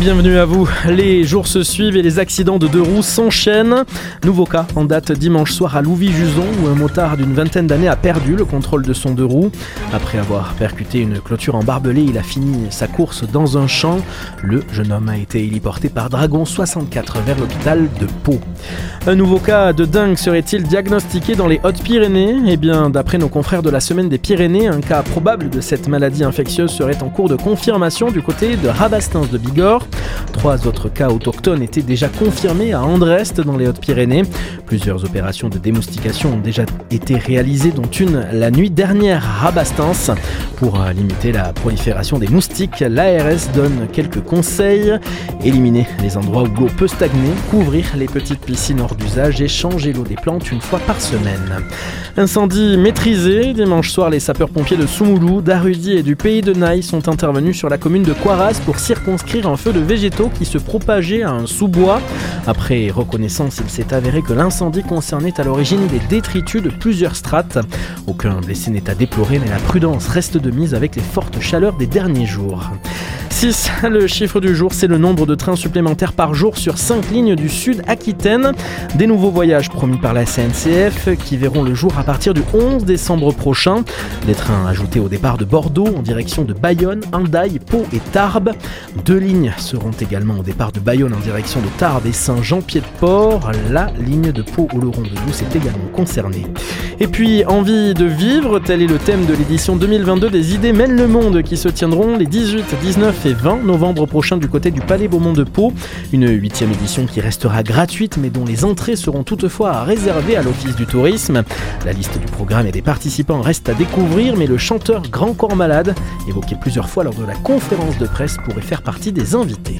Bienvenue à vous. Les jours se suivent et les accidents de deux roues s'enchaînent. Nouveau cas en date dimanche soir à Louvis-Juson où un motard d'une vingtaine d'années a perdu le contrôle de son deux roues. Après avoir percuté une clôture en barbelé, il a fini sa course dans un champ. Le jeune homme a été héliporté par Dragon 64 vers l'hôpital de Pau. Un nouveau cas de dingue serait-il diagnostiqué dans les Hautes-Pyrénées? Eh bien, d'après nos confrères de la semaine des Pyrénées, un cas probable de cette maladie infectieuse serait en cours de confirmation du côté de Rabastens de Bigorre. Trois autres cas autochtones étaient déjà confirmés à Andrest dans les Hautes-Pyrénées. Plusieurs opérations de démoustication ont déjà été réalisées, dont une la nuit dernière à Rabastens. Pour limiter la prolifération des moustiques, l'ARS donne quelques conseils. Éliminer les endroits où l'eau peut stagner, couvrir les petites piscines hors d'usage et changer l'eau des plantes une fois par semaine. Incendie maîtrisé. Dimanche soir, les sapeurs-pompiers de Soumoulou, d'Arudi et du pays de Naï sont intervenus sur la commune de Coiras pour circonscrire un feu de végétaux qui se propageait à un sous-bois. Après reconnaissance, il s'est avéré que l'incendie concernait à l'origine des détritus de plusieurs strates. Aucun blessé n'est à déplorer, mais la prudence reste de mise avec les fortes chaleurs des derniers jours. 6. Le chiffre du jour, c'est le nombre de trains supplémentaires par jour sur 5 lignes du sud Aquitaine. Des nouveaux voyages promis par la SNCF qui verront le jour à partir du 11 décembre prochain. Des trains ajoutés au départ de Bordeaux en direction de Bayonne, Hendaye, Pau et Tarbes. Deux lignes seront également au départ de Bayonne en direction de Tarbes et Saint-Jean-Pied-de-Port. La ligne de Pau au Laurent de Douce est également concernée. Et puis, envie de vivre, tel est le thème de l'édition 2022 des Idées mènent le monde qui se tiendront les 18, 19 et 20 novembre prochain du côté du Palais Beaumont de Pau. Une huitième édition qui restera gratuite mais dont les entrées seront toutefois réservées à l'Office du tourisme. La liste du programme et des participants reste à découvrir mais le chanteur Grand Corps Malade, évoqué plusieurs fois lors de la conférence de presse, pourrait faire partie des invités.